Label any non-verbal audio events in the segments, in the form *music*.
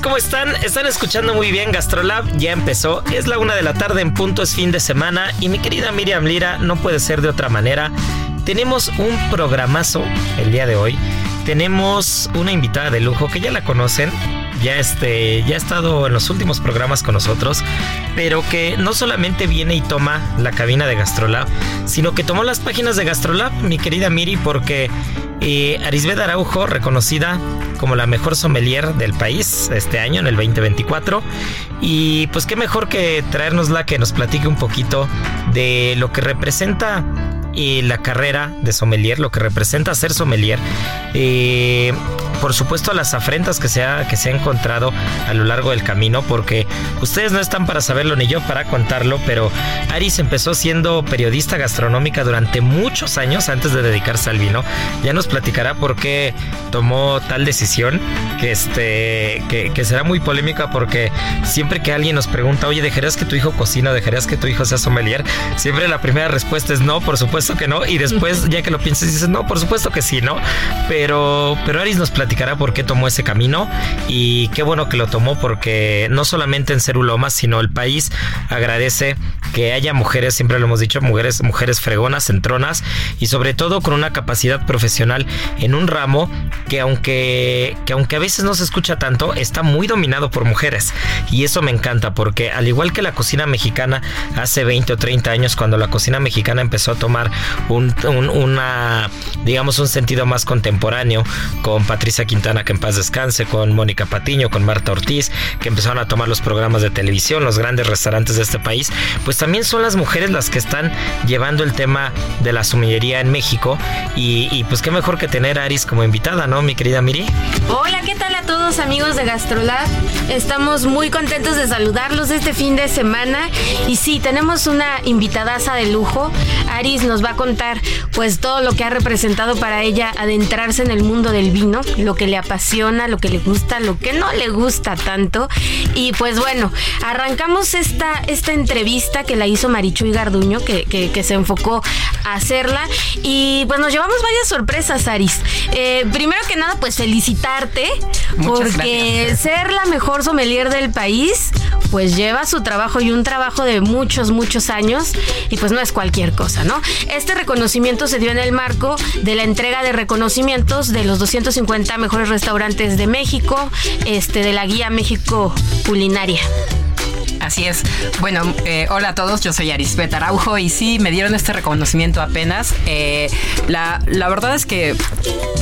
¿Cómo están? Están escuchando muy bien Gastrolab, ya empezó, es la una de la tarde en punto, es fin de semana y mi querida Miriam Lira, no puede ser de otra manera. Tenemos un programazo el día de hoy, tenemos una invitada de lujo que ya la conocen, ya, este, ya ha estado en los últimos programas con nosotros, pero que no solamente viene y toma la cabina de Gastrolab, sino que tomó las páginas de Gastrolab, mi querida Miri, porque eh, Araujo, reconocida como la mejor sommelier del país este año, en el 2024. Y pues qué mejor que traernosla que nos platique un poquito de lo que representa eh, la carrera de sommelier, lo que representa ser sommelier. Eh, por supuesto las afrentas que se, ha, que se ha encontrado a lo largo del camino, porque ustedes no están para saberlo ni yo para contarlo, pero Aris empezó siendo periodista gastronómica durante muchos años antes de dedicarse al vino. Ya nos platicará por qué tomó tal decisión, que, este, que, que será muy polémica porque siempre que alguien nos pregunta, oye, ¿dejarías que tu hijo cocina o dejarías que tu hijo sea sommelier? Siempre la primera respuesta es no, por supuesto que no, y después *laughs* ya que lo piensas dices, no, por supuesto que sí, ¿no? Pero, pero Aris nos platicará por qué tomó ese camino y qué bueno que lo tomó porque no solamente en Ceruloma, sino el país agradece que haya mujeres, siempre lo hemos dicho, mujeres, mujeres fregonas, centronas y sobre todo con una capacidad profesional en un ramo que aunque, que aunque a veces no se escucha tanto, está muy dominado por mujeres. Y eso me encanta porque al igual que la cocina mexicana hace 20 o 30 años, cuando la cocina mexicana empezó a tomar un, una, digamos, un sentido más contemporáneo con Patricia Quintana, que en paz descanse, con Mónica Patiño, con Marta Ortiz, que empezaron a tomar los programas de televisión, los grandes restaurantes de este país, pues también son las mujeres las que están llevando el tema de la sumillería en México. Y, y pues qué mejor que tener a Aris como invitada, ¿no, mi querida Miri? Hola, ¿qué tal a todos amigos de Gastrolab? Estamos muy contentos de saludarlos este fin de semana y sí, tenemos una invitadaza de lujo. Aris nos va a contar pues todo lo que ha representado para ella adentrarse en el mundo del vino, lo que le apasiona, lo que le gusta, lo que no le gusta tanto. Y pues bueno, arrancamos esta, esta entrevista que la hizo Marichuy Garduño, que, que, que se enfocó a hacerla y pues nos llevamos varias sorpresas, Aris. Eh, primero que nada, pues felicitarte Muchas porque gracias. ser la mejor sommelier del país, pues lleva su trabajo y un trabajo de muchos, muchos años y pues no es cualquier cosa, ¿no? Este reconocimiento se dio en el marco de la entrega de reconocimientos de los 250 mejores restaurantes de México, este, de la guía México Culinaria. Así es. Bueno, eh, hola a todos, yo soy Arisbet Araujo y sí, me dieron este reconocimiento apenas. Eh, la, la verdad es que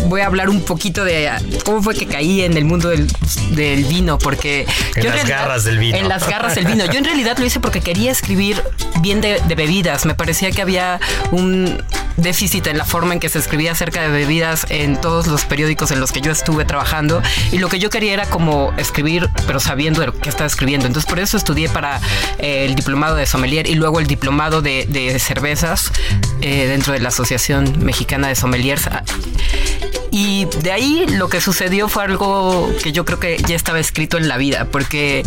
voy a hablar un poquito de cómo fue que caí en el mundo del, del vino, porque... En yo las realidad- garras del vino. En las garras del vino. Yo en realidad lo hice porque quería escribir bien de, de bebidas. Me parecía que había un déficit en la forma en que se escribía acerca de bebidas en todos los periódicos en los que yo estuve trabajando. Y lo que yo quería era como escribir pero sabiendo de lo que estaba escribiendo. Entonces por eso estudié para eh, el diplomado de sommelier y luego el diplomado de, cervezas eh, dentro de la Asociación Mexicana de Sommeliers y de ahí lo que sucedió fue algo que yo creo que ya estaba escrito en la vida porque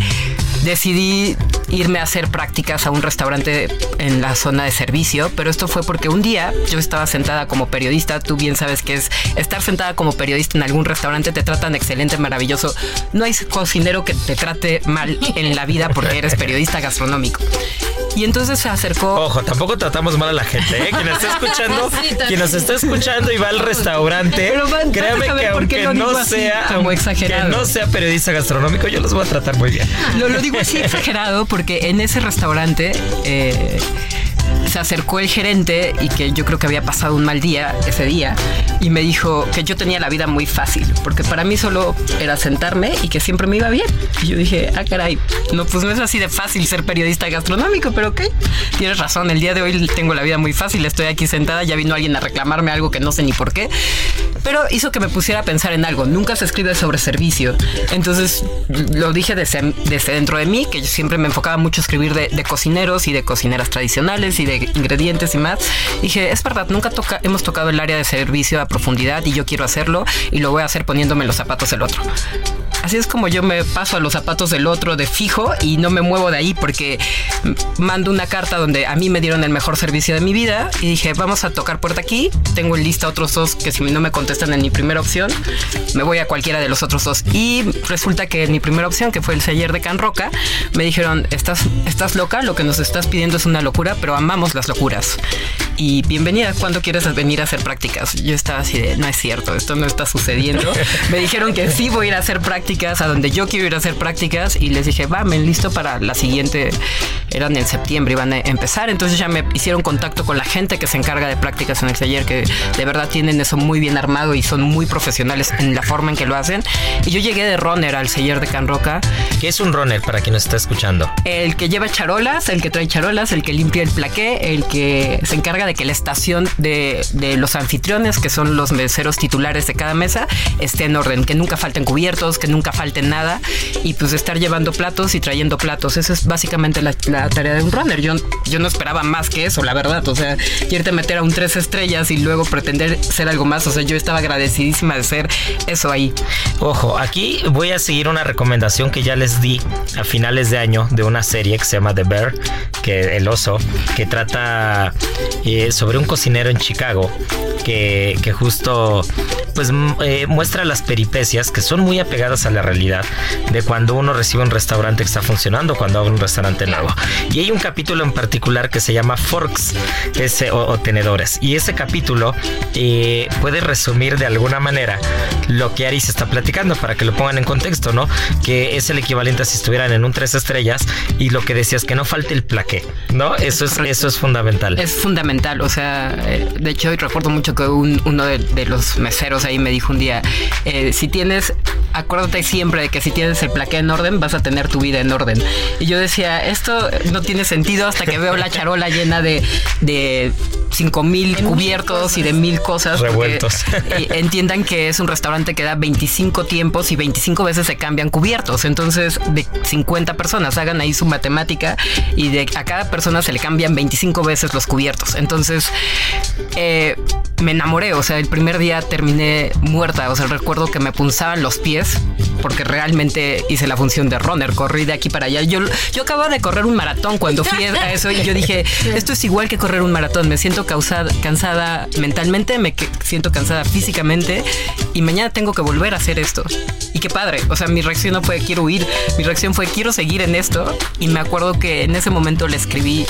decidí irme a hacer prácticas a un restaurante en la zona de servicio, pero esto fue porque un día yo estaba sentada como periodista, tú bien sabes que es estar sentada como periodista en algún restaurante, te tratan excelente, maravilloso. No hay cocinero que te trate mal en la vida porque eres periodista gastronómico. Y entonces se acercó. Ojo, tampoco tratamos mal a la gente, ¿eh? Quien está escuchando, *laughs* quien nos está escuchando y va al restaurante, créame que aunque no sea como exagerado. que no sea periodista gastronómico, yo los voy a tratar muy bien. Lo, lo digo así exagerado porque en ese restaurante eh, se acercó el gerente y que yo creo que había pasado un mal día ese día y me dijo que yo tenía la vida muy fácil, porque para mí solo era sentarme y que siempre me iba bien. Y yo dije, ah, caray, no, pues no es así de fácil ser periodista gastronómico, pero ok, tienes razón, el día de hoy tengo la vida muy fácil, estoy aquí sentada, ya vino alguien a reclamarme algo que no sé ni por qué, pero hizo que me pusiera a pensar en algo, nunca se escribe sobre servicio, entonces lo dije desde, desde dentro de mí, que yo siempre me enfocaba mucho a escribir de, de cocineros y de cocineras tradicionales y de ingredientes y más. dije, es verdad, nunca toca, hemos tocado el área de servicio a profundidad y yo quiero hacerlo y lo voy a hacer poniéndome los zapatos del otro. Así es como yo me paso a los zapatos del otro de fijo y no me muevo de ahí porque mando una carta donde a mí me dieron el mejor servicio de mi vida y dije, vamos a tocar puerta aquí. Tengo en lista otros dos que si no me contestan en mi primera opción, me voy a cualquiera de los otros dos. Y resulta que en mi primera opción, que fue el seller de Can Roca, me dijeron, estás, estás loca, lo que nos estás pidiendo es una locura, pero amamos las locuras. Y bienvenida, ¿cuándo quieres venir a hacer prácticas? Yo estaba así de, no es cierto, esto no está sucediendo. *laughs* me dijeron que sí voy a ir a hacer prácticas a donde yo quiero ir a hacer prácticas y les dije, va, listo para la siguiente, eran en septiembre, iban a empezar, entonces ya me hicieron contacto con la gente que se encarga de prácticas en el taller, que de verdad tienen eso muy bien armado y son muy profesionales en la forma en que lo hacen. Y yo llegué de runner al taller de Can Roca. ¿Qué es un runner para quien nos está escuchando? El que lleva charolas, el que trae charolas, el que limpia el plaqué, el que se encarga de que la estación de, de los anfitriones, que son los meseros titulares de cada mesa, esté en orden, que nunca falten cubiertos, que nunca nunca falte nada y pues estar llevando platos y trayendo platos. Esa es básicamente la, tarea de un runner. Yo, yo no esperaba más que eso, la verdad. O sea, irte a meter a un tres estrellas y luego pretender ser algo más. O sea, yo estaba agradecidísima de ser eso ahí. Ojo, aquí voy a seguir una recomendación que ya les di a finales de año de una serie que se llama The Bear, que el oso, que trata eh, sobre un cocinero en Chicago que, que justo pues eh, muestra las peripecias que son muy apegadas a la realidad de cuando uno recibe un restaurante que está funcionando, cuando abre un restaurante nuevo. Y hay un capítulo en particular que se llama Forks ese, o, tenedores. Y ese capítulo eh, puede resumir de alguna manera lo que Aris está platicando para que lo pongan en contexto, ¿no? Que es el equivalente a si estuvieran en un tres estrellas y lo que decías, que no falte el plaqué, ¿no? Eso es, eso es fundamental. Es fundamental, o sea, eh, de hecho recuerdo mucho que uno de, de, los meseros ahí me dijo un día, eh, si tienes, acuérdate siempre de que si tienes el plaqué en orden, vas a tener tu vida en orden. Y yo decía, esto no tiene sentido hasta que veo la charola llena de, de cinco mil cubiertos y de mil cosas. Revueltos. *laughs* entiendan que es un restaurante que da 25 tiempos y 25 veces se cambian cubiertos. Entonces, de 50 personas, hagan ahí su matemática y de a cada persona se le cambian 25 veces los cubiertos. Entonces, eh, me enamoré. O sea, el primer día terminé muerta. O sea, recuerdo que me punzaban los pies porque realmente hice la función de runner, corrí de aquí para allá. Yo, yo acababa de correr un maratón cuando fui a eso y yo dije, *laughs* esto es igual que correr un maratón, me siento causada, cansada mentalmente, me siento cansada físicamente y mañana tengo que volver a hacer esto. Y qué padre, o sea, mi reacción no fue quiero huir, mi reacción fue quiero seguir en esto y me acuerdo que en ese momento le escribí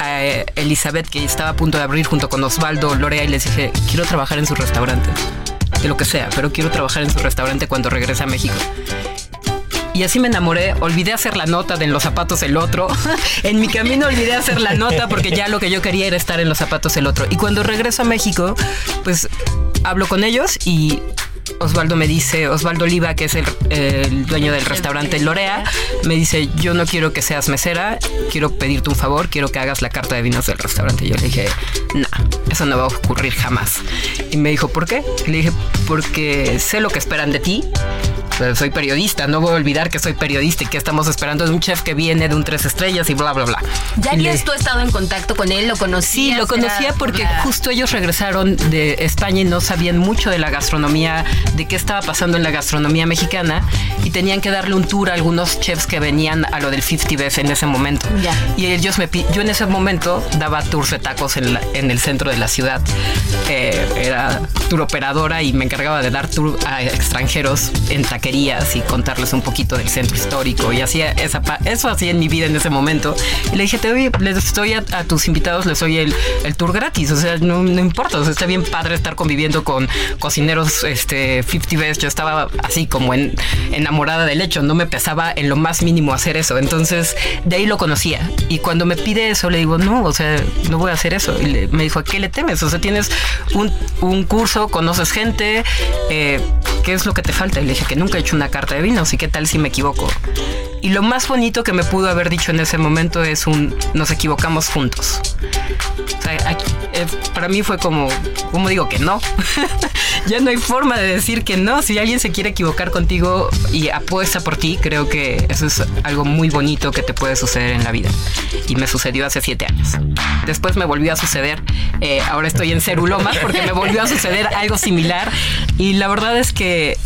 a Elizabeth que estaba a punto de abrir junto con Osvaldo Lorea y les dije, quiero trabajar en su restaurante de lo que sea, pero quiero trabajar en su restaurante cuando regrese a México. Y así me enamoré, olvidé hacer la nota de en los zapatos el otro. *laughs* en mi camino olvidé hacer la nota porque ya lo que yo quería era estar en los zapatos el otro. Y cuando regreso a México, pues hablo con ellos y Osvaldo me dice, Osvaldo Oliva, que es el, dueño del restaurante Lorea, me dice, yo no quiero que seas mesera, quiero pedirte un favor, quiero que hagas la carta de vinos del restaurante. Y yo le dije, no, eso no va a ocurrir jamás. Y me dijo, ¿por qué? Le dije, porque sé lo que esperan de ti soy periodista, no voy a olvidar que soy periodista y que estamos esperando de un chef que viene de un tres estrellas y bla, bla, bla. ¿Ya habías tú estado en contacto con él? ¿Lo conocías? Sí, lo conocía porque justo ellos regresaron de España y no sabían mucho de la gastronomía, de qué estaba pasando en la gastronomía mexicana y tenían que darle un tour a algunos chefs que venían a lo del 50 Best en ese momento. Y ellos me yo en ese momento daba tours de tacos en, en el centro de la ciudad. Eh, era tour operadora y me encargaba de dar tour a extranjeros en taquerías y contarles un poquito del centro histórico y hacía esa eso hacía en mi vida en ese momento. Y le dije, te doy, les doy a, tus invitados, les doy el, el tour gratis, o sea, no, no importa, o sea, está bien padre estar conviviendo con cocineros este 50 Best. Yo estaba así como en, enamorada del hecho, no me pesaba en lo más mínimo hacer eso. Entonces, de ahí lo conocía. Y cuando me pide eso, le digo, no, o sea, no voy a hacer eso. Y me dijo, ¿a qué le temes? O sea, tienes un, un curso, conoces gente, eh, ¿qué es lo que te falta? Y le dije que nunca hecho una carta de vinos y qué tal si me equivoco. Y lo más bonito que me pudo haber dicho en ese momento es un nos equivocamos juntos. O sea, eh, para mí fue como, ¿cómo digo que no? *laughs* ya no hay forma de decir que no. Si alguien se quiere equivocar contigo y apuesta por ti, creo que eso es algo muy bonito que te puede suceder en la vida. Y me sucedió hace siete años. Después me volvió a suceder. Eh, ahora estoy en Cerulomas porque me volvió a suceder algo similar. Y la verdad es que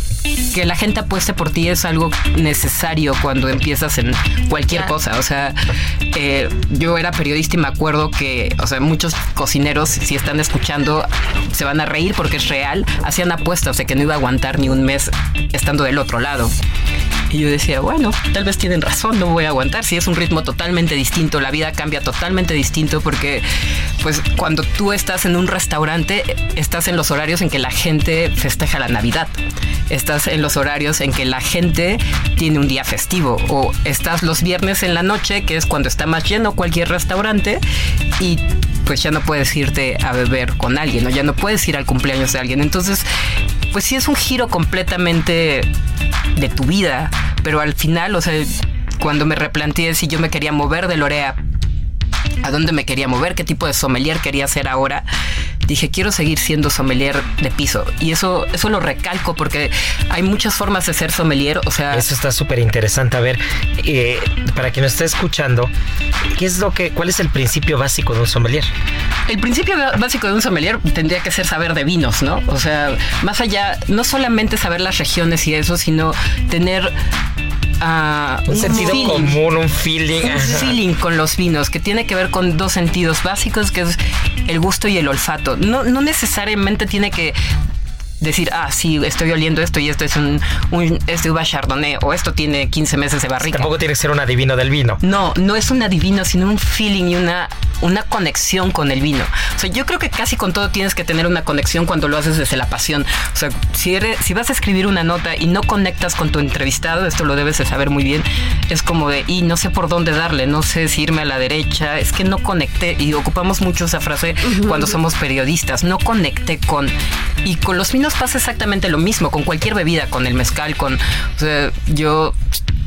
que la gente apueste por ti es algo necesario cuando empiezas en cualquier cosa. O sea, eh, yo era periodista y me acuerdo que, o sea, muchos cocineros, si están escuchando, se van a reír porque es real. Hacían apuestas de que no iba a aguantar ni un mes estando del otro lado. Y yo decía, bueno, tal vez tienen razón, no voy a aguantar. Si es un ritmo totalmente distinto, la vida cambia totalmente distinto porque, pues, cuando tú estás en un restaurante, estás en los horarios en que la gente festeja la Navidad. Estás en los horarios en que la gente tiene un día festivo. O estás los viernes en la noche, que es cuando está más lleno cualquier restaurante, y pues ya no puedes irte a beber con alguien, o ya no puedes ir al cumpleaños de alguien. Entonces, pues sí es un giro completamente de tu vida, pero al final, o sea, cuando me replanteé si yo me quería mover de Lorea a dónde me quería mover, qué tipo de sommelier quería ser ahora, dije, quiero seguir siendo sommelier de piso. Y eso, eso lo recalco porque hay muchas formas de ser sommelier. O sea. Eso está súper interesante. A ver, eh, para quien nos esté escuchando, ¿qué es lo que, cuál es el principio básico de un sommelier? El principio básico de un sommelier tendría que ser saber de vinos, ¿no? O sea, más allá, no solamente saber las regiones y eso, sino tener un, sentido común, un feeling. Un feeling con los vinos, que tiene que ver con dos sentidos básicos, que es el gusto y el olfato. No, no necesariamente tiene que decir, ah, sí, estoy oliendo esto y esto es un, un este uva chardonnay o esto tiene 15 meses de barrica. Tampoco tiene que ser un adivino del vino. No, no es un adivino, sino un feeling y una, una conexión con el vino. O sea, yo creo que casi con todo tienes que tener una conexión cuando lo haces desde la pasión. O sea, si, eres, si vas a escribir una nota y no conectas con tu entrevistado, esto lo debes de saber muy bien, es como de, y no sé por dónde darle, no sé si irme a la derecha, es que no conecté, y ocupamos mucho esa frase cuando somos periodistas, no conecté con, y con los vinos pasa exactamente lo mismo, con cualquier bebida, con el mezcal, con, yo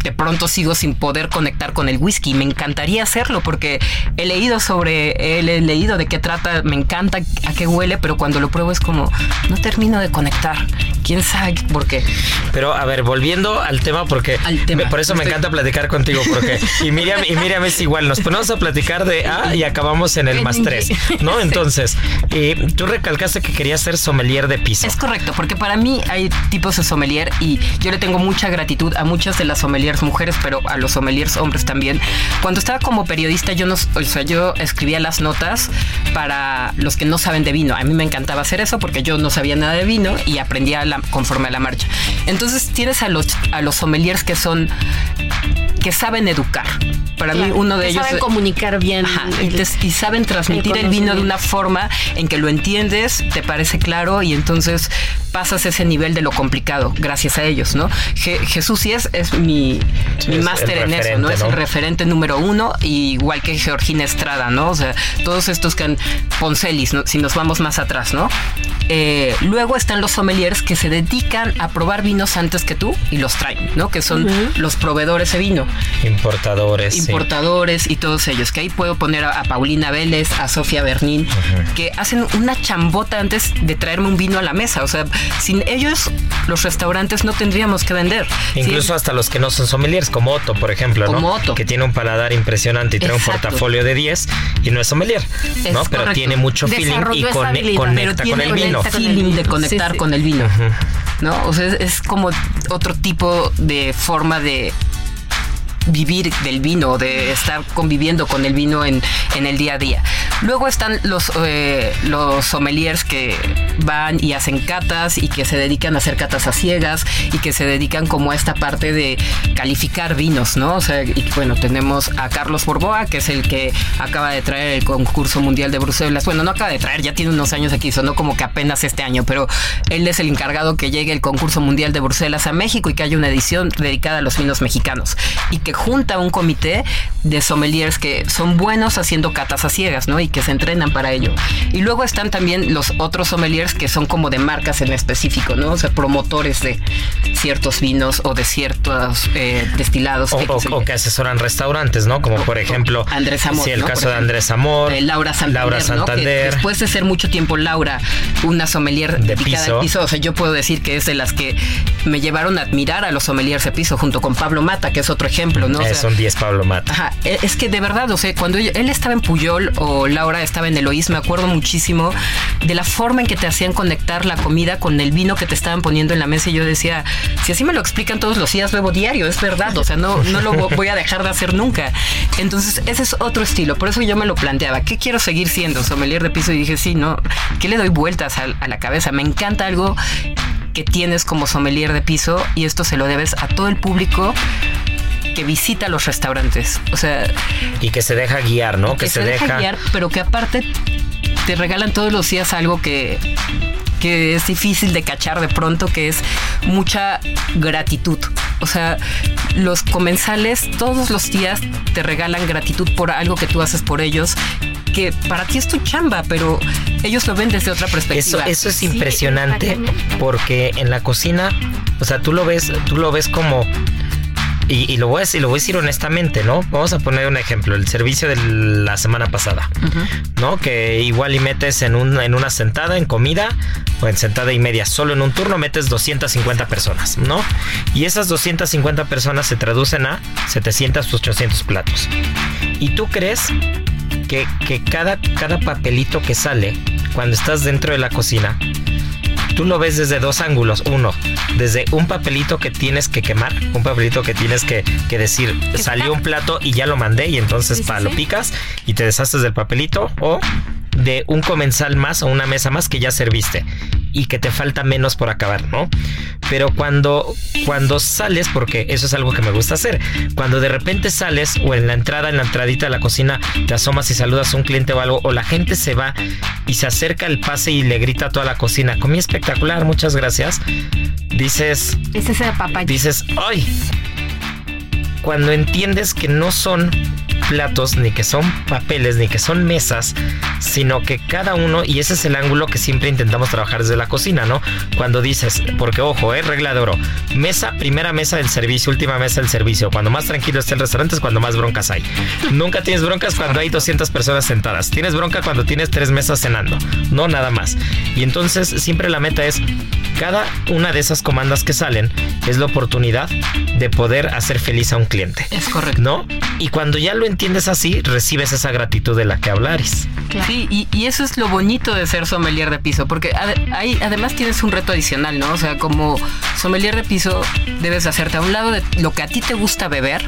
de pronto sigo sin poder conectar con el whisky. Me encantaría hacerlo porque he leído sobre él, he leído de qué trata, me encanta a qué huele, pero cuando lo pruebo es como, no termino de conectar. ¿Quién sabe por qué? Pero a ver, volviendo al tema, porque por eso me encanta platicar contigo, porque *laughs* y Miriam, y Miriam es igual, nos ponemos a platicar de A y acabamos en el más tres, ¿no? Entonces, y tú recalcaste que querías ser sommelier de piso. Es correcto, porque para mí hay tipos de sommelier y yo le tengo mucha gratitud a muchas de las sommeliers mujeres, pero a los sommeliers hombres también. Cuando estaba como periodista, yo no, o sea, yo escribía las notas para los que no saben de vino. A mí me encantaba hacer eso porque yo no sabía nada de vino y aprendía la, conforme a la marcha. Entonces tienes a los, a los sommeliers que son que saben educar. Para mí uno de ellos saben comunicar bien y, saben transmitir el, vino de una forma en que lo entiendes, te parece claro y entonces pasas ese nivel de lo complicado gracias a ellos, ¿no? Jesús sí es, es mi, máster en eso, ¿no? Es el referente número uno, igual que Georgina Estrada, ¿no? O sea, todos estos que han Poncelis, si nos vamos más atrás, ¿no? Eh, luego están los sommeliers que se dedican a probar vinos antes que tú y los traen, ¿no? Que son los proveedores de vino. Importadores. Importadores y todos ellos. Que ahí puedo poner a, Paulina Vélez, a Sofía Bernín, que hacen una chambota antes de traerme un vino a la mesa. O sea, sin ellos los restaurantes no tendríamos que vender. Incluso hasta los que no son sommeliers, como Otto, por ejemplo, como Otto. que tiene un paladar impresionante y trae un portafolio de 10 y no es sommelier, ¿no? Pero tiene mucho feeling y conecta con el vino. feeling de conectar con el vino. ¿No? O sea, es como otro tipo de forma de vivir del vino, de estar conviviendo con el vino en, en el día a día. Luego están los, eh, los sommeliers que van y hacen catas y que se dedican a hacer catas a ciegas y que se dedican como a esta parte de calificar vinos, ¿no? O sea, y bueno, tenemos a Carlos Borboa, que es el que acaba de traer el concurso mundial de Bruselas. Bueno, no acaba de traer, ya tiene unos años aquí, sonó como que apenas este año, pero él es el encargado que llegue el concurso mundial de Bruselas a México y que haya una edición dedicada a los vinos mexicanos y que junta un comité de sommeliers que son buenos haciendo catas a ciegas, ¿no? Y que se entrenan para ello. Y luego están también los otros sommeliers que son como de marcas en específico, ¿no? O sea, promotores de ciertos vinos o de ciertos eh, destilados. O que, asesoran restaurantes, ¿no? Como por ejemplo, Andrés Amor. Sí, el caso de Andrés Amor. Eh, Laura Santander. Laura Santander. después de ser mucho tiempo Laura, una sommelier de dedicada piso. al piso, o sea, yo puedo decir que es de las que me llevaron a admirar a los sommeliers de piso, junto con Pablo Mata, que es otro ejemplo, ¿no? O es un 10 Pablo Mata. Ajá, e, es que de verdad, o sea, cuando él estaba en Puyol o Laura estaba en Eloís, me acuerdo muchísimo de la forma en que te hacían conectar la comida con el vino que te estaban poniendo en la mesa y yo decía, si así me lo explican todos los días, bebo diario, es verdad, o sea, no, no lo voy a dejar de hacer nunca. Entonces, ese es otro estilo, por eso yo me lo planteaba, ¿qué quiero seguir siendo? Sommelier de piso y dije, sí, no, ¿qué le doy vueltas a, a la cabeza? Me encanta algo que tienes como sommelier de piso y esto se lo debes a todo el público que visita los restaurantes. O sea. Y que se deja guiar, ¿no? Que, que se, se, deja guiar, pero que aparte te regalan todos los días algo que, que es difícil de cachar de pronto, que es mucha gratitud. O sea, los comensales todos los días te regalan gratitud por algo que tú haces por ellos que para ti es tu chamba, pero ellos lo ven desde otra perspectiva. Eso, eso es sí, impresionante porque en la cocina, o sea, tú lo ves, tú lo ves como y, y, lo voy a decir, lo voy a decir honestamente, ¿no? Vamos a poner un ejemplo, el servicio de la semana pasada, uh -huh. ¿no? Que igual y metes en, un, en una sentada, en comida, o en sentada y media, solo en un turno metes 250 personas, ¿no? Y esas 250 personas se traducen a 700, 800 platos. ¿Y tú crees que, que cada, cada papelito que sale cuando estás dentro de la cocina tú lo ves desde dos ángulos. Uno, desde un papelito que tienes que quemar, un papelito que tienes que, que decir, salió un plato y ya lo mandé y entonces sí, pa, sí, lo picas y te deshaces del papelito o de un comensal más o una mesa más que ya serviste y que te falta menos por acabar, ¿no? Pero cuando, cuando sales, porque eso es algo que me gusta hacer, cuando de repente sales o en la entrada, en la entradita de la cocina, te asomas y saludas a un cliente o algo, o la gente se va y se acerca al pase y le grita a toda la cocina, comí espectacular, muchas gracias, dices... Ese es el papá. Dices, ¡ay! Cuando entiendes que no son platos, ni que son papeles, ni que son mesas, sino que cada uno, y ese es el ángulo que siempre intentamos trabajar desde la cocina, ¿no? Cuando dices, porque ojo, eh, regla de oro, mesa, primera mesa del servicio, última mesa del servicio, cuando más tranquilo esté el restaurante es cuando más broncas hay. Nunca tienes broncas cuando hay 200 personas sentadas, tienes bronca cuando tienes tres mesas cenando, no nada más. Y entonces siempre la meta es, cada una de esas comandas que salen es la oportunidad de poder hacer feliz a un cliente. Es correcto. ¿No? Y cuando ya lo entiendes así, recibes esa gratitud de la que hablares. Sí, y, eso es lo bonito de ser sommelier de piso, porque ad, ahí además tienes un reto adicional, ¿no? O sea, como sommelier de piso debes hacerte a un lado de lo que a ti te gusta beber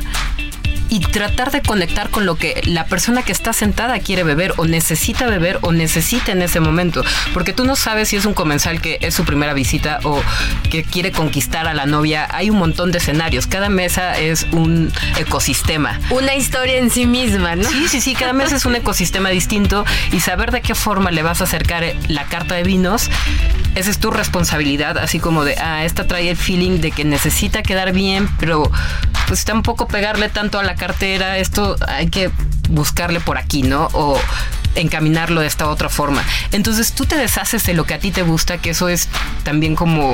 y tratar de conectar con lo que la persona que está sentada quiere beber o necesita beber o necesita en ese momento. Porque tú no sabes si es un comensal que es su primera visita o que quiere conquistar a la novia. Hay un montón de escenarios. Cada mesa es un ecosistema. Una historia en sí misma, ¿no? Sí, sí, sí. Cada mesa es un ecosistema distinto y saber de qué forma le vas a acercar la carta de vinos, esa es tu responsabilidad. Así como de, ah, esta trae el feeling de que necesita quedar bien, pero pues tampoco pegarle tanto a la cartera, esto hay que buscarle por aquí, ¿no? O encaminarlo de esta otra forma. Entonces tú te deshaces de lo que a ti te gusta, que eso es también como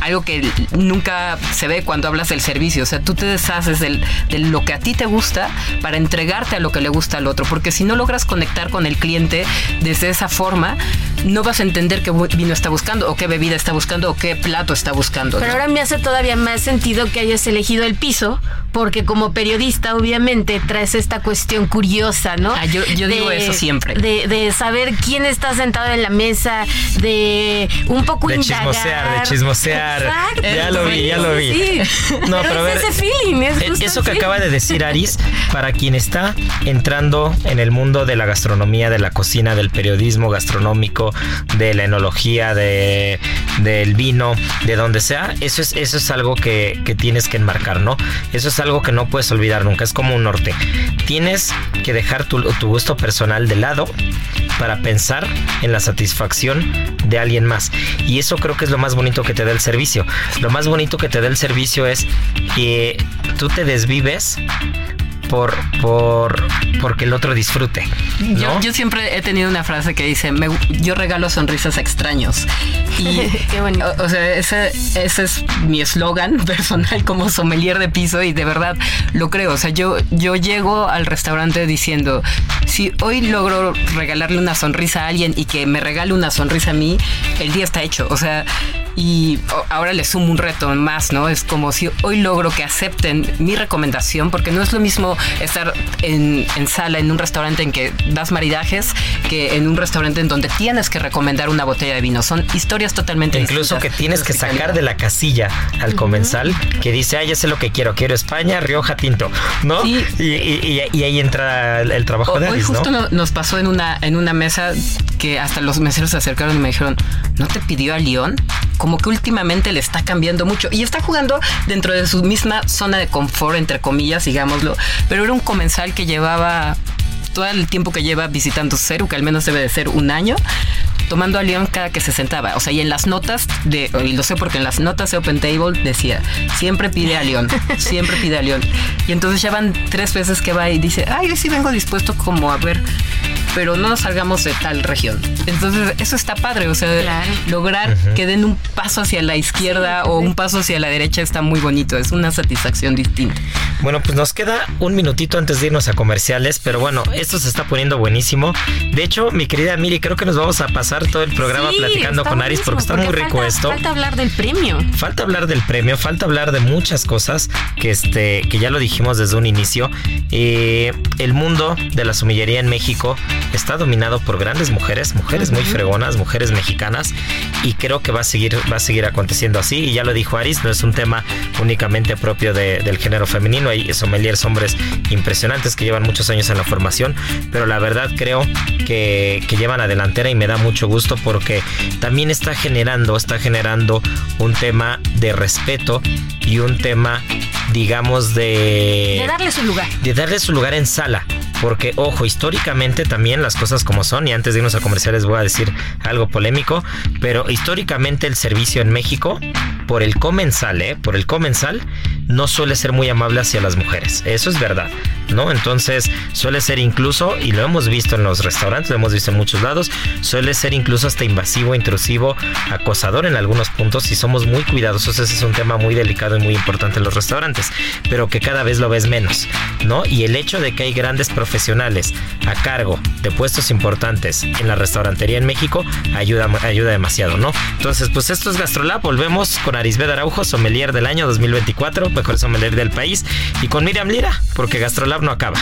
algo que nunca se ve cuando hablas del servicio. O sea, tú te deshaces de lo que a ti te gusta para entregarte a lo que le gusta al otro. Porque si no logras conectar con el cliente desde esa forma, no vas a entender qué vino está buscando, o qué bebida está buscando, o qué plato está buscando. Pero ahora me hace todavía más sentido que hayas elegido el piso, porque como periodista, obviamente, traes esta cuestión curiosa, ¿no? Ah, yo, digo eso siempre. De, saber quién está sentado en la mesa, de un poco de chismosear, de chismosear. ya lo vi, ya lo vi. Sí. No, pero, es ese feeling, es eh, Eso que acaba de decir Aris, *laughs* para quien está entrando en el mundo de la gastronomía, de la cocina, del periodismo gastronómico, de la enología, de, del vino, de donde sea, eso es, eso es algo que, que tienes que enmarcar, ¿no? Eso es algo que no puedes olvidar nunca, es como un norte. Tienes que dejar tu, tu gusto personal de lado para pensar en la satisfacción de alguien más. Y eso creo que es lo más bonito que te da el servicio. Lo más bonito que te da el servicio es que tú te desvives por, por porque el otro disfrute. Yo, siempre he tenido una frase que dice, yo regalo sonrisas a extraños. Y, *laughs* Qué bonito. O, sea, ese, ese es mi eslogan *laughs* personal como sommelier de piso y de verdad lo creo. O sea, yo, yo llego al restaurante diciendo, si hoy logro regalarle una sonrisa a alguien y que me regale una sonrisa a mí, el día está hecho. O sea, y ahora le sumo un reto más, ¿no? Es como si hoy logro que acepten mi recomendación, porque no es lo mismo estar en, sala, en un restaurante en que das maridajes, que en un restaurante en donde tienes que recomendar una botella de vino. Son historias totalmente Incluso que tienes que sacar de la casilla al comensal que dice, ah, ya sé lo que quiero, quiero España, Rioja, Tinto, ¿no? Y, ahí entra el, trabajo de Hoy justo nos pasó en una, en una mesa que hasta los meseros se acercaron y me dijeron, ¿no te pidió a León? Como que últimamente le está cambiando mucho y está jugando dentro de su misma zona de confort, entre comillas, digámoslo, pero era un comensal que llevaba todo el tiempo que lleva visitando Ceru, que al menos debe de ser un año, tomando a León cada que se sentaba. O sea, y en las notas de, y lo sé porque en las notas de Open Table decía, siempre pide a León, siempre pide a León. Y entonces ya van tres veces que va y dice, ay, yo sí vengo dispuesto como a ver pero no nos salgamos de tal región. Entonces, eso está padre, o sea, lograr que den un paso hacia la izquierda o un paso hacia la derecha está muy bonito, es una satisfacción distinta. Bueno, pues nos queda un minutito antes de irnos a comerciales, pero bueno, esto se está poniendo buenísimo. De hecho, mi querida Miri, creo que nos vamos a pasar todo el programa platicando con Aris porque está muy rico esto. Falta hablar del premio. Falta hablar del premio, falta hablar de muchas cosas que este que ya lo dijimos desde un inicio. Eh, el mundo de la sumillería en México está dominado por grandes mujeres, mujeres muy fregonas, mujeres mexicanas, y creo que va a seguir, va a seguir aconteciendo así. Y ya lo dijo Aris, no es un tema únicamente propio del género femenino, hay sommeliers hombres impresionantes que llevan muchos años en la formación, pero la verdad creo que, que llevan a delantera y me da mucho gusto porque también está generando, está generando un tema de respeto y un tema, digamos, de... De darle su lugar. De darle su lugar en sala. Porque, ojo, históricamente también las cosas como son, y antes de irnos a comerciales voy a decir algo polémico, pero históricamente el servicio en México, por el comensal, ¿eh? Por el comensal, no suele ser muy amable hacia las mujeres. Eso es verdad, ¿no? Entonces, suele ser incluso, y lo hemos visto en los restaurantes, lo hemos visto en muchos lados, suele ser incluso hasta invasivo, intrusivo, acosador en algunos puntos, y somos muy cuidadosos. Ese es un tema muy delicado y muy importante en los restaurantes, pero que cada vez lo ves menos, ¿no? Y el hecho de que hay grandes profesionales a cargo de puestos importantes en la restaurantería en México ayuda, ayuda demasiado, ¿no? Entonces, pues esto es Gastrolab. Volvemos con Arisbed Araujo, sommelier del año 2024, mejor sommelier del país, y con Miriam Lira, porque Gastrolab no acaba.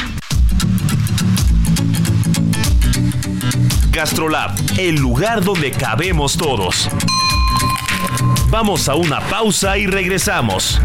Gastrolab, el lugar donde cabemos todos. Vamos a una pausa y regresamos.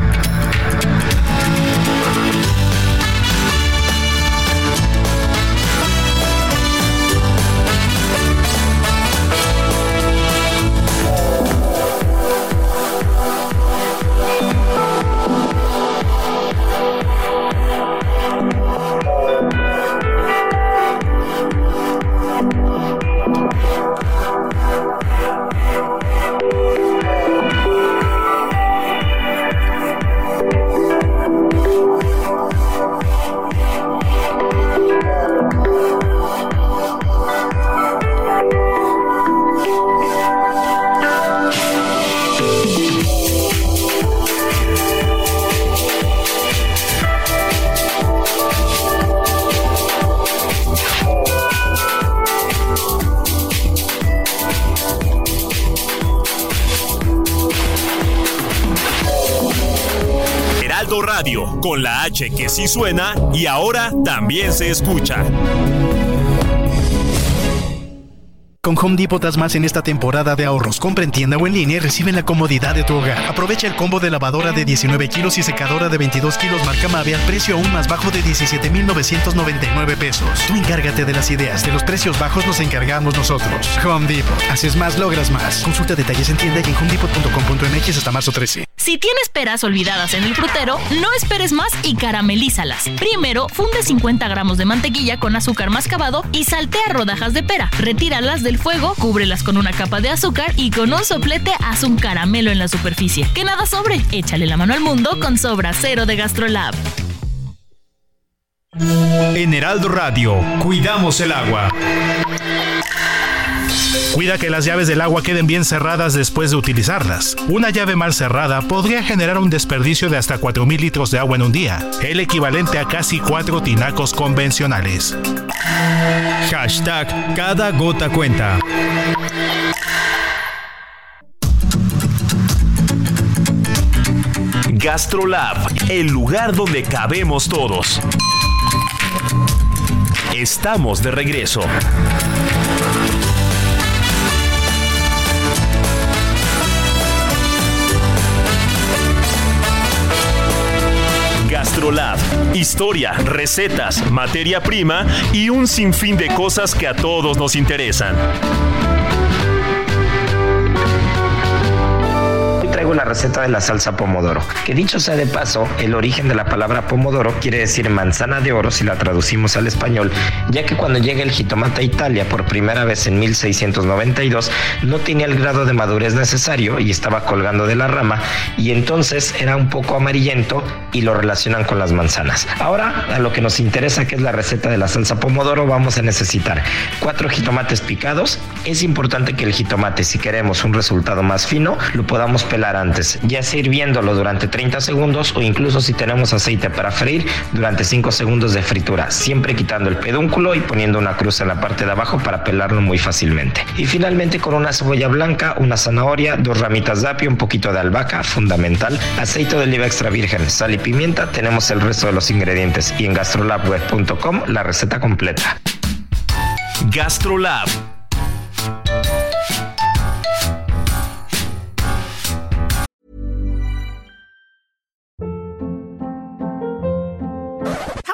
Con la H que sí suena y ahora también se escucha. Con Home Depot das más en esta temporada de ahorros. Compra en tienda o en línea y recibe la comodidad de tu hogar. Aprovecha el combo de lavadora de 19 kilos y secadora de 22 kilos marca Mave al precio aún más bajo de 17,999 pesos. Tú encárgate de las ideas. De los precios bajos nos encargamos nosotros. Home Depot. Haces más, logras más. Consulta detalles en tienda y en homedepot.com.mx hasta marzo 13. Si tienes peras olvidadas en el frutero, no esperes más y caramelízalas. Primero, funde 50 gramos de mantequilla con azúcar mascabado y saltea rodajas de pera. Retíralas del fuego, cúbrelas con una capa de azúcar y con un soplete haz un caramelo en la superficie. Que nada sobre, échale la mano al mundo con sobra cero de Gastrolab. En Heraldo Radio, cuidamos el agua. Cuida que las llaves del agua queden bien cerradas después de utilizarlas. Una llave mal cerrada podría generar un desperdicio de hasta 4.000 litros de agua en un día, el equivalente a casi 4 tinacos convencionales. Hashtag cada gota cuenta. Gastrolab, el lugar donde cabemos todos. Estamos de regreso. Gastrolab. Historia, recetas, materia prima y un sinfín de cosas que a todos nos interesan. La receta de la salsa pomodoro, que dicho sea de paso, el origen de la palabra pomodoro quiere decir manzana de oro si la traducimos al español, ya que cuando llega el jitomate a Italia por primera vez en 1692 no tenía el grado de madurez necesario y estaba colgando de la rama y entonces era un poco amarillento y lo relacionan con las manzanas. Ahora a lo que nos interesa que es la receta de la salsa pomodoro vamos a necesitar cuatro jitomates picados. Es importante que el jitomate si queremos un resultado más fino lo podamos pelar ya sea hirviéndolo durante 30 segundos o incluso si tenemos aceite para freír durante 5 segundos de fritura, siempre quitando el pedúnculo y poniendo una cruz en la parte de abajo para pelarlo muy fácilmente. Y finalmente con una cebolla blanca, una zanahoria, dos ramitas de apio, un poquito de albahaca, fundamental, aceite de oliva extra virgen, sal y pimienta, tenemos el resto de los ingredientes y en gastrolabweb.com la receta completa. Gastrolab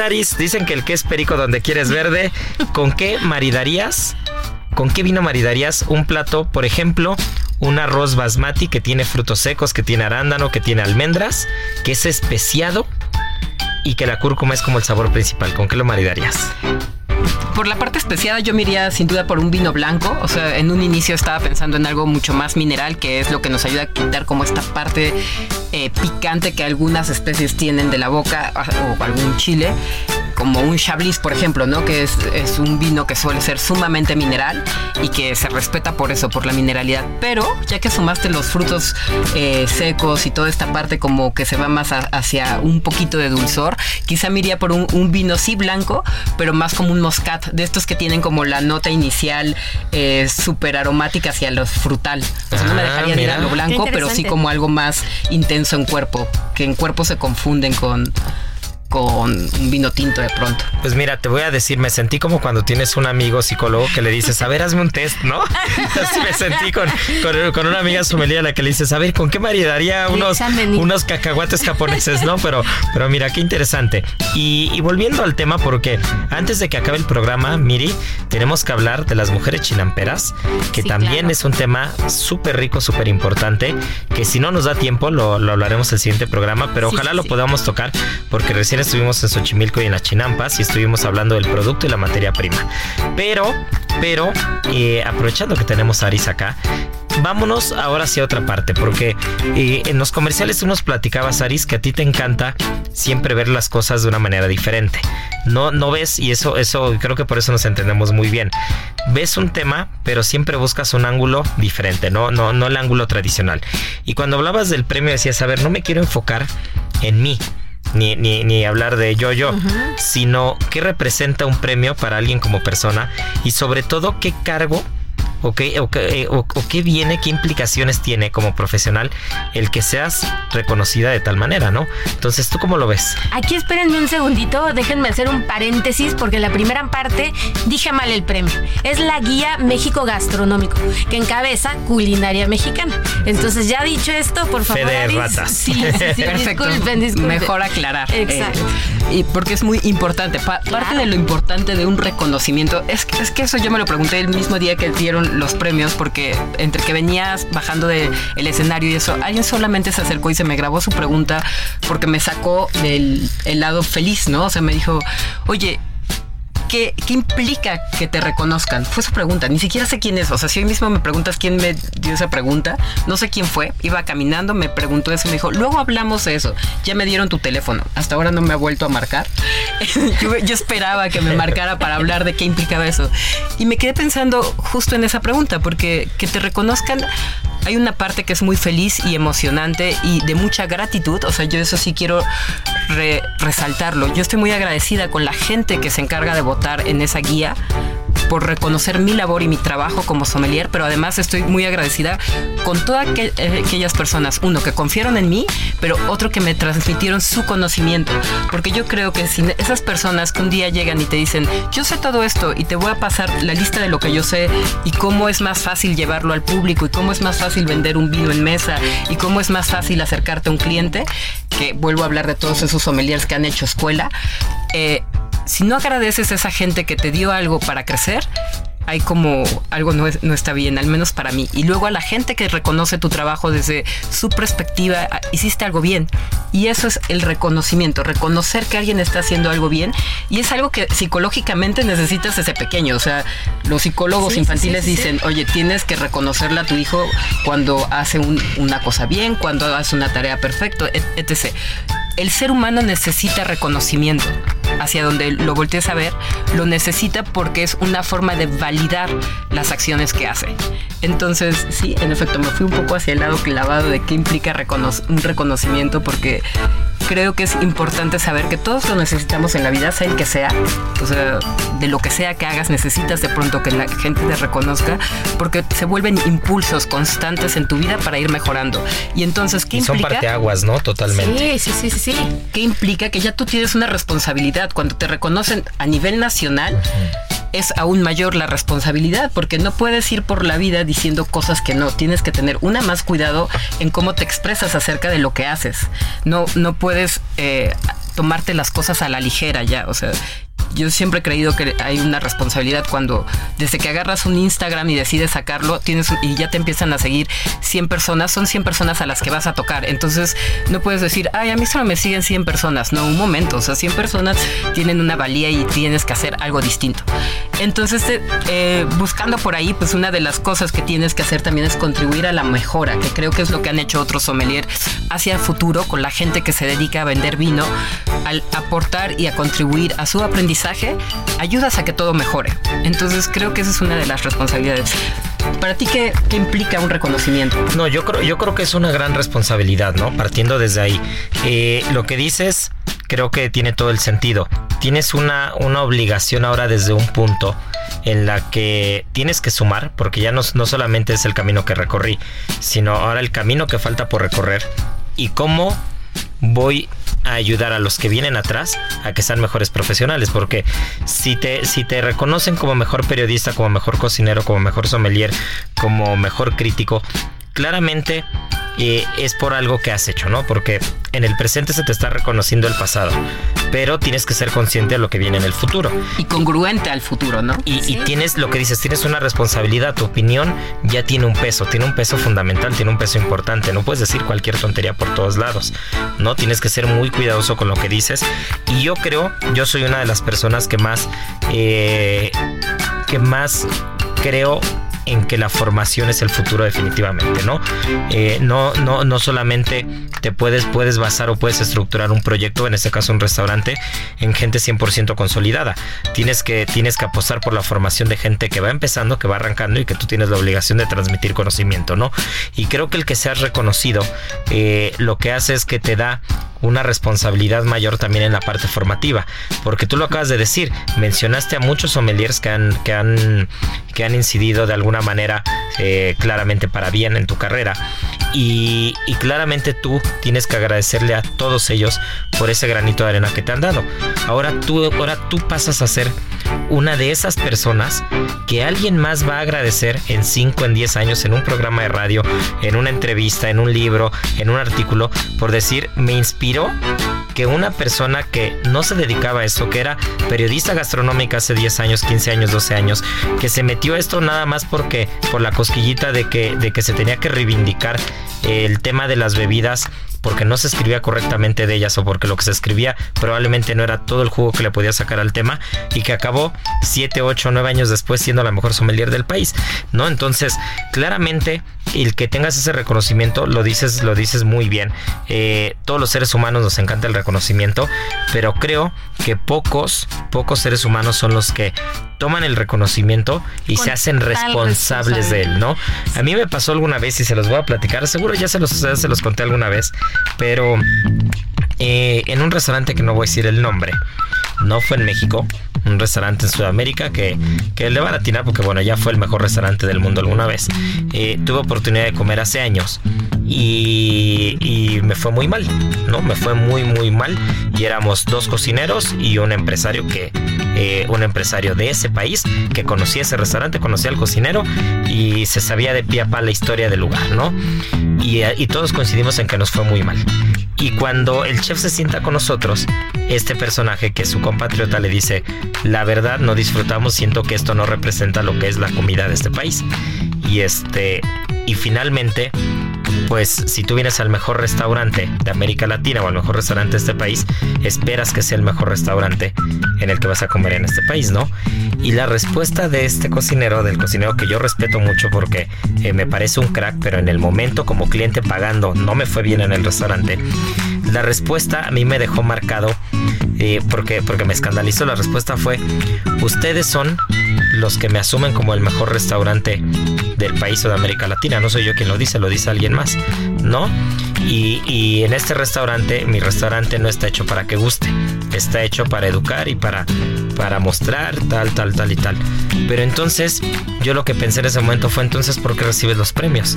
Aris, dicen que el que es perico donde quieres verde. ¿Con qué maridarías? ¿Con qué vino maridarías un plato, por ejemplo, un arroz basmati que tiene frutos secos, que tiene arándano, que tiene almendras, que es especiado y que la cúrcuma es como el sabor principal? ¿Con qué lo maridarías? Por la parte especiada yo me iría sin duda por un vino blanco. O sea, en un inicio estaba pensando en algo mucho más mineral, que es lo que nos ayuda a quitar como esta parte eh, picante que algunas especies tienen de la boca o algún chile como un Chablis, por ejemplo, ¿no? Que es, es, un vino que suele ser sumamente mineral y que se respeta por eso, por la mineralidad. Pero ya que sumaste los frutos eh, secos y toda esta parte como que se va más a, hacia un poquito de dulzor, quizá me iría por un, un, vino sí blanco, pero más como un moscat, de estos que tienen como la nota inicial eh, súper aromática hacia lo frutal. O sea, no me Ah, dejaría de ir a lo blanco, pero sí como algo más intenso en cuerpo, que en cuerpo se confunden con con un vino tinto de pronto. Pues mira, te voy a decir, me sentí como cuando tienes un amigo psicólogo que le dices, a ver, hazme un test, ¿no? *laughs* Así me sentí con, con, con una amiga sommelier a la que le dices, a ver, ¿con qué maridaría unos, unos cacahuates japoneses, ¿no? Pero, pero mira, qué interesante. Y, y volviendo al tema, porque antes de que acabe el programa, Miri, tenemos que hablar de las mujeres chinamperas, que Sí, también claro. es un tema súper rico, súper importante, que si no nos da tiempo, lo, lo hablaremos el siguiente programa, pero Sí, ojalá sí, lo podamos tocar, porque recién estuvimos en Xochimilco y en las Chinampas y estuvimos hablando del producto y la materia prima. Pero, pero, eh, aprovechando que tenemos a Aris acá, vámonos ahora hacia otra parte, porque eh, en los comerciales tú nos platicabas, Aris, que a ti te encanta siempre ver las cosas de una manera diferente. No, no ves, y eso, eso creo que por eso nos entendemos muy bien. Ves un tema, pero siempre buscas un ángulo diferente, no, no, no el ángulo tradicional. Y cuando hablabas del premio decías, a ver, no me quiero enfocar en mí. Ni, ni, ni, hablar de yo yo, sino qué representa un premio para alguien como persona y sobre todo qué cargo o qué, o, qué viene, qué implicaciones tiene como profesional el que seas reconocida de tal manera, ¿no? Entonces, ¿tú cómo lo ves? Aquí espérenme un segundito, déjenme hacer un paréntesis porque la primera parte dije mal el premio. Es la guía México Gastronómico, que encabeza culinaria mexicana. Entonces, ya dicho esto, por favor. Fede ratas. Sí, sí, sí *laughs* Perfecto. Disculpen, disculpen. Mejor aclarar. Exacto. Eh, y porque es muy importante. Parte de lo importante de un reconocimiento es, es que eso yo me lo pregunté el mismo día que dieron los premios porque entre que venías bajando del el escenario y eso, alguien solamente se acercó y se me grabó su pregunta porque me sacó del el lado feliz, ¿no? O sea, me dijo, oye, ¿Qué, implica que te reconozcan? Fue su pregunta. Ni siquiera sé quién es. O sea, si hoy mismo me preguntas quién me dio esa pregunta, no sé quién fue. Iba caminando, me preguntó eso y me dijo, luego hablamos de eso. Ya me dieron tu teléfono. Hasta ahora no me ha vuelto a marcar. *laughs* yo, yo, esperaba que me marcara para hablar de qué implicaba eso. Y me quedé pensando justo en esa pregunta, porque que te reconozcan hay una parte que es muy feliz y emocionante y de mucha gratitud. O sea, yo eso sí quiero resaltarlo. Yo estoy muy agradecida con la gente que se encarga de votar en esa guía por reconocer mi labor y mi trabajo como sommelier, pero además estoy muy agradecida con todas eh, aquellas personas, uno, que confiaron en mí, pero otro que me transmitieron su conocimiento, porque yo creo que si esas personas que un día llegan y te dicen, yo sé todo esto y te voy a pasar la lista de lo que yo sé y cómo es más fácil llevarlo al público y cómo es más fácil vender un vino en mesa y cómo es más fácil acercarte a un cliente, que vuelvo a hablar de todos esos sommeliers que han hecho escuela, eh, si no agradeces a esa gente que te dio algo para crecer, hay como algo no, no, está bien, al menos para mí. Y luego a la gente que reconoce tu trabajo desde su perspectiva, ah, hiciste algo bien. Y eso es el reconocimiento, reconocer que alguien está haciendo algo bien. Y es algo que psicológicamente necesitas desde pequeño. O sea, los psicólogos infantiles dicen, oye, tienes que reconocerle a tu hijo cuando hace una cosa bien, cuando hace una tarea perfecta, etc el ser humano necesita reconocimiento. Hacia donde lo voltees a ver, lo necesita porque es una forma de validar las acciones que hace. Entonces, sí, en efecto, me fui un poco hacia el lado clavado de qué implica un reconocimiento porque creo que es importante saber que todos lo necesitamos en la vida, sea el que sea. O sea, de lo que sea que hagas, necesitas de pronto que la gente te reconozca porque se vuelven impulsos constantes en tu vida para ir mejorando. Y entonces, ¿qué y implica? Son parteaguas, ¿no? Totalmente. Sí, sí, sí, sí, ¿Qué implica? Que ya tú tienes una responsabilidad. Cuando te reconocen a nivel nacional, es aún mayor la responsabilidad, porque no puedes ir por la vida diciendo cosas que no. Tienes que tener una más cuidado en cómo te expresas acerca de lo que haces. No, no puedes eh, tomarte las cosas a la ligera ya. O sea, yo siempre he creído que hay una responsabilidad cuando desde que agarras un Instagram y decides sacarlo, tienes y ya te empiezan a seguir 100 personas, son 100 personas a las que vas a tocar. Entonces, no puedes decir, "Ay, a mí solo me siguen 100 personas." No, un momento, o sea, 100 personas tienen una valía y tienes que hacer algo distinto. Entonces, eh, buscando por ahí, pues una de las cosas que tienes que hacer también es contribuir a la mejora, que creo que es lo que han hecho otros sommeliers hacia el futuro con la gente que se dedica a vender vino, al aportar y a contribuir a su aprendizaje, ayudas a que todo mejore. Entonces, creo que esa es una de las responsabilidades. ¿Para ti qué, qué, implica un reconocimiento? No, yo creo, yo creo que es una gran responsabilidad, ¿no? Partiendo desde ahí. Eh, lo que dices creo que tiene todo el sentido. Tienes una, una obligación ahora desde un punto en la que tienes que sumar, porque ya no, no solamente es el camino que recorrí, sino ahora el camino que falta por recorrer y cómo voy a ayudar a los que vienen atrás a que sean mejores profesionales, porque si te, si te reconocen como mejor periodista, como mejor cocinero, como mejor sommelier, como mejor crítico, claramente eh, es por algo que has hecho, ¿no? Porque en el presente se te está reconociendo el pasado, pero tienes que ser consciente de lo que viene en el futuro. Y congruente al futuro, ¿no? Y, y tienes lo que dices, tienes una responsabilidad, tu opinión ya tiene un peso, tiene un peso fundamental, tiene un peso importante, no puedes decir cualquier tontería por todos lados, ¿no? Tienes que ser muy cuidadoso con lo que dices. Y yo creo, yo soy una de las personas que más, eh, que más creo en que la formación es el futuro definitivamente, ¿no? Eh, no, no, no solamente te puedes, puedes basar o puedes estructurar un proyecto, en este caso un restaurante, en gente 100% consolidada. Tienes que, tienes que apostar por la formación de gente que va empezando, que va arrancando y que tú tienes la obligación de transmitir conocimiento, ¿no? Y creo que el que seas reconocido eh, lo que hace es que te da una responsabilidad mayor también en la parte formativa, porque tú lo acabas de decir, mencionaste a muchos sommeliers que han, que han, que han incidido de alguna manera eh, claramente para bien en tu carrera y, y, claramente tú tienes que agradecerle a todos ellos por ese granito de arena que te han dado. Ahora tú, ahora tú pasas a ser una de esas personas que alguien más va a agradecer en 5, en 10 años en un programa de radio, en una entrevista, en un libro, en un artículo, por decir, me inspiró que una persona que no se dedicaba a esto, que era periodista gastronómica hace 10 años, 15 años, 12 años, que se metió a esto nada más porque por la cosquillita de que, de que se tenía que reivindicar el tema de las bebidas porque no se escribía correctamente de ellas o porque lo que se escribía probablemente no era todo el jugo que le podía sacar al tema y que acabó 7, 8, 9 años después siendo la mejor sommelier del país, ¿no? Entonces, claramente el que tengas ese reconocimiento lo dices, lo dices muy bien. Eh, todos los seres humanos nos encanta el reconocimiento, pero creo que pocos, pocos seres humanos son los que toman el reconocimiento y se hacen responsables de él, ¿no? A mí me pasó alguna vez y se los voy a platicar, seguro ya se los, se los conté alguna vez, pero eh, en un restaurante que no voy a decir el nombre, no fue en México, un restaurante en Sudamérica que, que le va a atinar porque bueno, ya fue el mejor restaurante del mundo alguna vez. Eh, tuve oportunidad de comer hace años y, y, me fue muy mal, ¿no? Me fue muy muy mal y éramos dos cocineros y un empresario que, eh, un empresario de ese país que conocía ese restaurante, conocía al cocinero y se sabía de pie a pa la historia del lugar, ¿no? Y, y todos coincidimos en que nos fue muy mal. Y cuando el chef se sienta con nosotros, este personaje que su compatriota le dice, la verdad no disfrutamos, siento que esto no representa lo que es la comida de este país. Y este, y finalmente, pues si tú vienes al mejor restaurante de América Latina o al mejor restaurante de este país, esperas que sea el mejor restaurante en el que vas a comer en este país, ¿no? Y la respuesta de este cocinero, del cocinero que yo respeto mucho porque eh, me parece un crack, pero en el momento como cliente pagando no me fue bien en el restaurante, la respuesta a mí me dejó marcado eh, porque, porque me escandalizó. La respuesta fue, ustedes son los que me asumen como el mejor restaurante del país o de América Latina. No soy yo quien lo dice, lo dice alguien más, ¿no? Y, y, en este restaurante, mi restaurante no está hecho para que guste, está hecho para educar y para, para mostrar tal, tal, tal y tal. Pero entonces, yo lo que pensé en ese momento fue entonces, ¿por qué recibes los premios?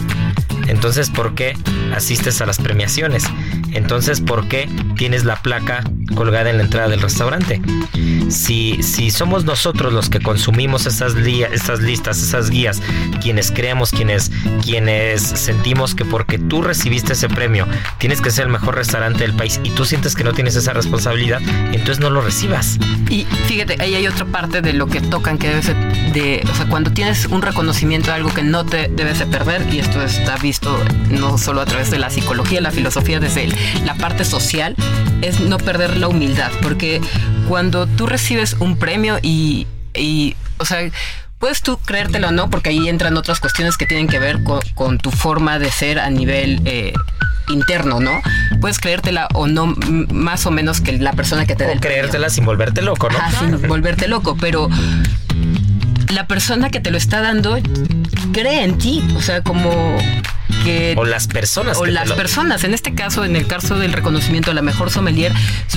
Entonces, ¿por qué asistes a las premiaciones? Entonces, ¿por qué tienes la placa colgada en la entrada del restaurante? Si, si somos nosotros los que consumimos estas listas, esas guías, quienes creemos, quienes, quienes sentimos que porque tú recibiste ese premio tienes que ser el mejor restaurante del país y tú sientes que no tienes esa responsabilidad, entonces no lo recibas. Y fíjate, ahí hay otra parte de lo que tocan que debe ser de, o sea, cuando tienes un reconocimiento de algo que no te debes de perder, y esto está visto no solo a través de la psicología, la filosofía, desde la parte social, es no perder la humildad, porque cuando tú recibes un premio y, y o sea, puedes tú creértelo o no, porque ahí entran otras cuestiones que tienen que ver con, con tu forma de ser a nivel eh, interno, ¿no? Puedes creértela o no, más o menos que la persona que te o el creértela premio. sin volverte loco, ¿no? Ajá, sin volverte loco, pero la persona que te lo está dando cree en ti, o sea, como que o las personas o las lo- personas. En este caso en el caso del reconocimiento a la mejor sommelier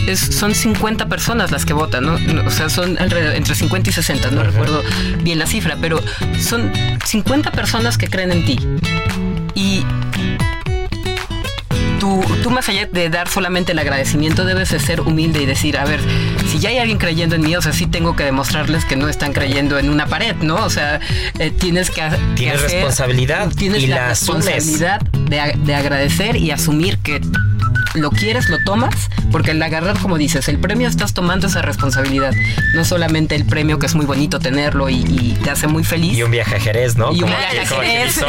es- son 50 personas las que votan ¿no? O sea son alrededor- entre 50 y 60 no recuerdo bien la cifra pero son 50 personas que creen en ti tú, tú más allá de dar solamente el agradecimiento, debes de ser humilde y decir, a ver, si ya hay alguien creyendo en mí, o sea, sí tengo que demostrarles que no están creyendo en una pared, ¿no? O sea, eh, tienes que, tienes responsabilidad tienes la, responsabilidad de, de agradecer y asumir que lo quieres, lo tomas, porque al agarrar, como dices, el premio estás tomando esa responsabilidad. No solamente el premio, que es muy bonito tenerlo y, te hace muy feliz. Y un viaje a Jerez, ¿no? Y un viaje a Jerez.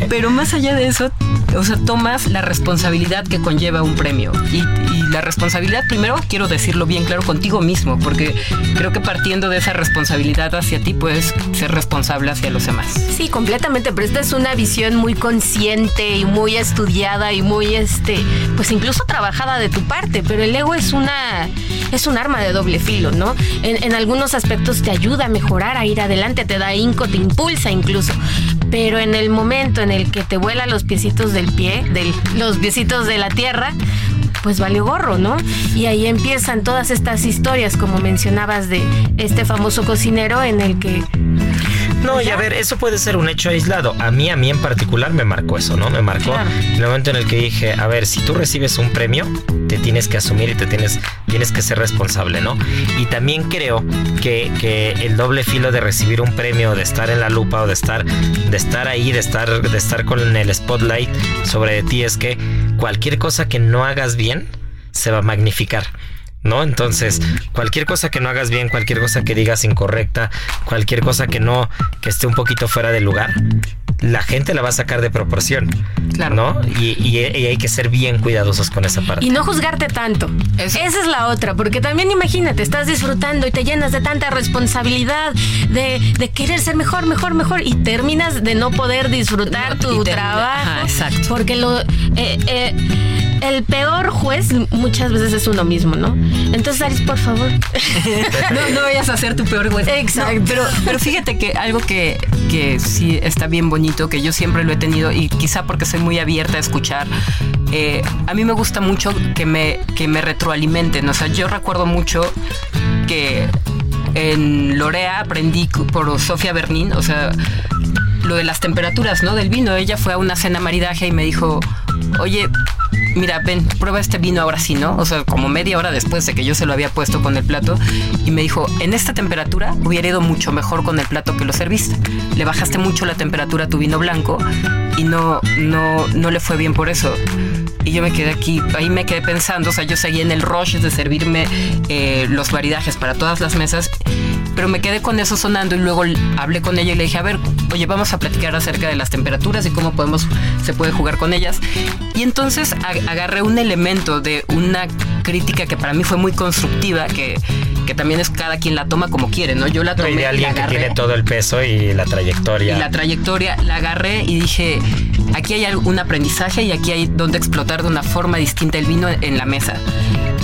*laughs* Pero más allá de eso, o sea, tomas la responsabilidad que conlleva un premio. Y, la responsabilidad, primero, quiero decirlo bien claro, contigo mismo, porque creo que partiendo de esa responsabilidad hacia ti, puedes ser responsable hacia los demás. Sí, completamente, pero esta es una visión muy consciente y muy estudiada y muy, este, pues incluso trabajada de tu parte, pero el ego es una, es un arma de doble filo, ¿no? En, en algunos aspectos te ayuda a mejorar, a ir adelante, te da inco, te impulsa incluso, pero en el momento en el que te vuela los piecitos del pie, de los piecitos de la tierra, pues valió gorro, ¿no? Y ahí empiezan todas estas historias, como mencionabas, de este famoso cocinero en el que no, y a ver, eso puede ser un hecho aislado. A mí, a mí en particular me marcó eso, ¿no? Me marcó el momento en el que dije, a ver, si tú recibes un premio, te tienes que asumir y te tienes, tienes que ser responsable, ¿no? Y también creo que, que el doble filo de recibir un premio, de estar en la lupa o de estar, de estar ahí, de estar, de estar con el spotlight sobre ti, es que cualquier cosa que no hagas bien se va a magnificar. ¿No? Entonces, cualquier cosa que no hagas bien, cualquier cosa que digas incorrecta, cualquier cosa que no, que esté un poquito fuera de lugar, la gente la va a sacar de proporción. Claro. ¿No? Y, hay que ser bien cuidadosos con esa parte. Y no juzgarte tanto. Esa es la otra, porque también imagínate, estás disfrutando y te llenas de tanta responsabilidad, de, querer ser mejor, mejor, mejor, y terminas de no poder disfrutar tu trabajo. exacto. Porque lo. Eh, eh, el peor juez muchas veces es uno mismo, ¿no? Entonces, Aris, por favor. *laughs* no, vayas a ser tu peor juez. Exacto. pero, pero fíjate que algo que, que sí está bien bonito, que yo siempre lo he tenido y quizá porque soy muy abierta a escuchar, eh, a mí me gusta mucho que me, que me retroalimenten. O sea, yo recuerdo mucho que en Lorea aprendí por Sofía Bernín, o sea, lo de las temperaturas, ¿no? Del vino. Ella fue a una cena maridaje y me dijo, oye, mira, ven, prueba este vino ahora sí, ¿no? O sea, como media hora después de que yo se lo había puesto con el plato y me dijo, en esta temperatura hubiera ido mucho mejor con el plato que lo serviste. Le bajaste mucho la temperatura a tu vino blanco y no, no, no le fue bien por eso. Y yo me quedé aquí, ahí me quedé pensando, o sea, yo seguí en el rush de servirme eh, los maridajes para todas las mesas, pero me quedé con eso sonando y luego hablé con ella y le dije, a ver, oye, vamos a platicar acerca de las temperaturas y cómo podemos, se puede jugar con ellas. Y entonces agarré un elemento de una crítica que para mí fue muy constructiva, que, que también es cada quien la toma como quiere, ¿no? Yo la tomé. de alguien que tiene todo el peso y la trayectoria. Y la trayectoria, la agarré y dije, aquí hay un aprendizaje y aquí hay donde explotar de una forma distinta el vino en la mesa.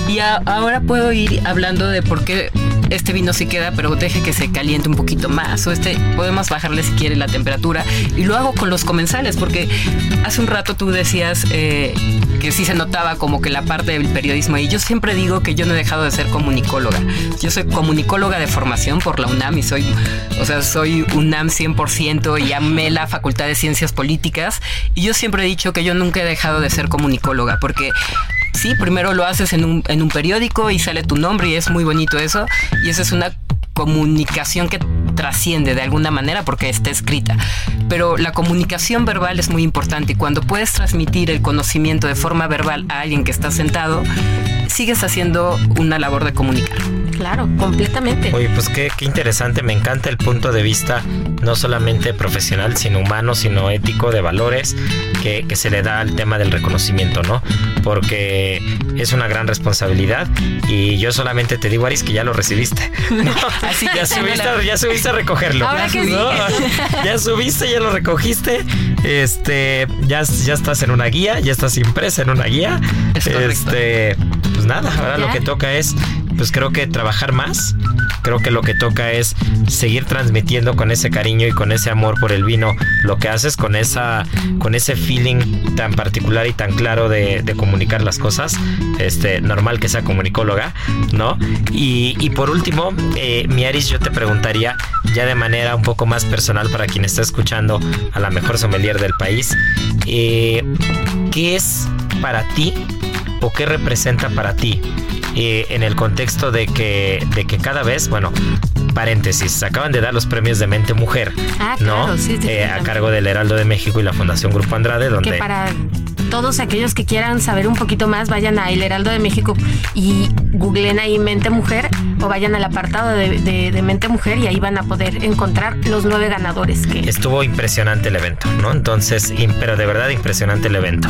Y ahora puedo ir hablando de por qué este vino sí queda, pero deje que se caliente un poquito más. O este, podemos bajarle si quiere la temperatura. Y lo hago con los comensales, porque hace un rato tú decías eh, que sí se notaba como que la parte del periodismo. Y yo siempre digo que yo no he dejado de ser comunicóloga. Yo soy comunicóloga de formación por la UNAM y soy, o sea, soy UNAM 100% y amé la Facultad de Ciencias Políticas. Y yo siempre he dicho que yo nunca he dejado de ser comunicóloga, porque sí, primero lo haces en un, en un periódico y sale tu nombre y es muy bonito eso. Y esa es una comunicación que trasciende de alguna manera porque está escrita. Pero la comunicación verbal es muy importante y cuando puedes transmitir el conocimiento de forma verbal a alguien que está sentado, sigues haciendo una labor de comunicar. Claro, completamente. Oye, pues qué, qué interesante, me encanta el punto de vista no solamente profesional, sino humano, sino ético, de valores, que, que se le da al tema del reconocimiento, ¿no? Porque es una gran responsabilidad y yo solamente te digo, Aris, que ya lo recibiste. *laughs* Así ya subiste, ya subiste a recogerlo. Ahora que sí. *laughs* Ya subiste, ya lo recogiste. Este, ya, ya estás en una guía, ya estás impresa en una guía. este, pues nada, ahora lo que toca es pues creo que trabajar más. Creo que lo que toca es seguir transmitiendo con ese cariño y con ese amor por el vino lo que haces con esa con ese feeling tan particular y tan claro de, comunicar las cosas. Este, normal que sea comunicóloga, ¿no? Y, por último, eh, Miaris, yo te preguntaría, ya de manera un poco más personal para quien está escuchando a la mejor sommelier del país, eh, ¿qué es para ti o qué representa para ti eh, en el contexto de que, de que cada vez, bueno, paréntesis, acaban de dar los premios de Mente Mujer, Ah, ¿no? claro, sí, sí, Eh, a cargo del Heraldo de México y la Fundación Grupo Andrade, donde Que para todos aquellos que quieran saber un poquito más, vayan a El Heraldo de México y googleen ahí Mente Mujer o vayan al apartado de, de- de Mente Mujer y ahí van a poder encontrar los nueve ganadores que estuvo impresionante el evento, ¿no? Entonces, pero de verdad impresionante el evento.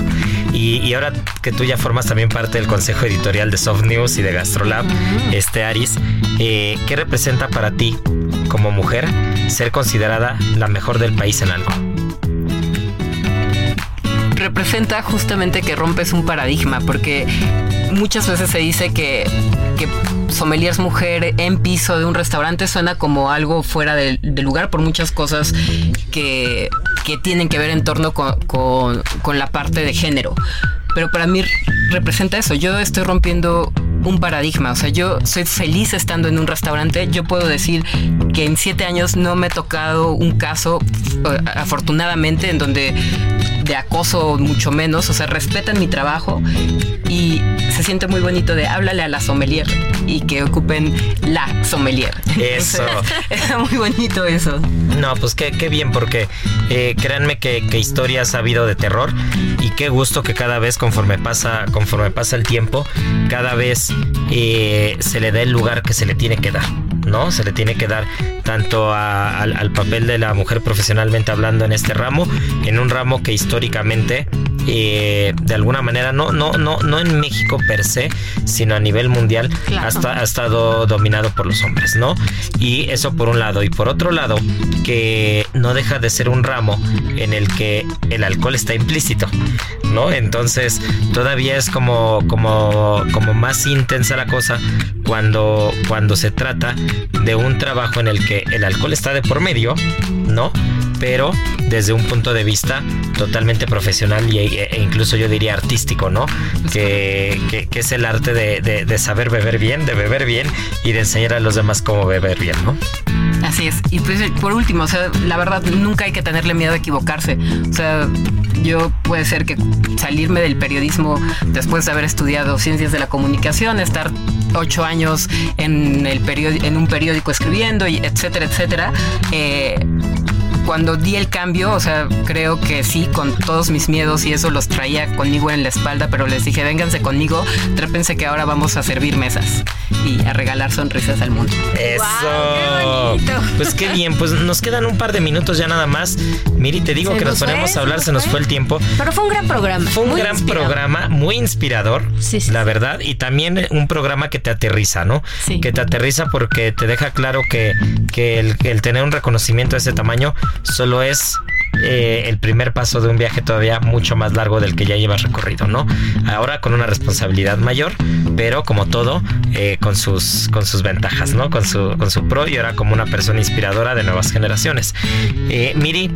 Y, y ahora que tú ya formas también parte del consejo editorial de Soft News y de Gastrolab, este Aris, eh, ¿qué representa para ti como mujer ser considerada la mejor del país en algo? Representa justamente que rompes un paradigma, porque muchas veces se dice que, que sommelier mujer en piso de un restaurante suena como algo fuera de, lugar por muchas cosas que, que tienen que ver en torno con, con- con la parte de género. Pero para mí representa eso. Yo estoy rompiendo un paradigma. O sea, yo soy feliz estando en un restaurante. Yo puedo decir que en siete años no me ha tocado un caso, eh, afortunadamente, en donde de acoso mucho menos. O sea, respetan mi trabajo y se siente muy bonito de háblale a la sommelier y que ocupen la sommelier. *laughs* Eso. Está muy bonito eso. No, pues qué, qué bien, porque eh, créanme que, que historias ha habido de terror y qué gusto que cada vez conforme pasa, conforme pasa el tiempo, cada vez eh, se le da el lugar que se le tiene que dar. ¿no? Se le tiene que dar tanto a- al, al papel de la mujer profesionalmente hablando en este ramo, en un ramo que históricamente, eh, de alguna manera, no, no, no, no en México per se, sino a nivel mundial, Claro. ha, esta- ha estado dominado por los hombres, ¿no? Y eso por un lado. Y por otro lado, que no deja de ser un ramo en el que el alcohol está implícito, ¿no? Entonces, todavía es como, como, como más intensa la cosa cuando, cuando se trata de un trabajo en el que el alcohol está de por medio, ¿no? Pero desde un punto de vista totalmente profesional y, e, e incluso yo diría artístico, ¿no? Que, que- es el arte de, de- saber beber bien, de beber bien y de enseñar a los demás cómo beber bien, ¿no? Así es. Y pues por último, o sea, la verdad nunca hay que tenerle miedo a equivocarse. O sea, yo puede ser que salirme del periodismo después de haber estudiado ciencias de la comunicación, estar ocho años en el periodi- en un periódico escribiendo etcétera, etcétera. eh, cuando di el cambio, o sea, creo que sí, con todos mis miedos y eso los traía conmigo en la espalda, pero les dije, vénganse conmigo, trépense que ahora vamos a servir mesas y a regalar sonrisas al mundo. Eso. qué bonito. pues qué bien, pues nos quedan un par de minutos ya nada más. Miri, te digo Se que nos nos fue, ponemos a hablar, se nos fue. fue el tiempo. Pero fue un gran programa. Fue un muy gran inspirador. programa, muy inspirador, Sí, sí, la sí. verdad, y también un programa que te aterriza, ¿no? Sí. Que te aterriza porque te deja claro que, que el, que el tener un reconocimiento de ese tamaño solo es eh, el primer paso de un viaje todavía mucho más largo del que ya llevas recorrido, ¿no? Ahora con una responsabilidad mayor, pero como todo, eh, con, sus, con sus ventajas, ¿no? Con su, con su pro y ahora como una persona inspiradora de nuevas generaciones. Eh, Miri,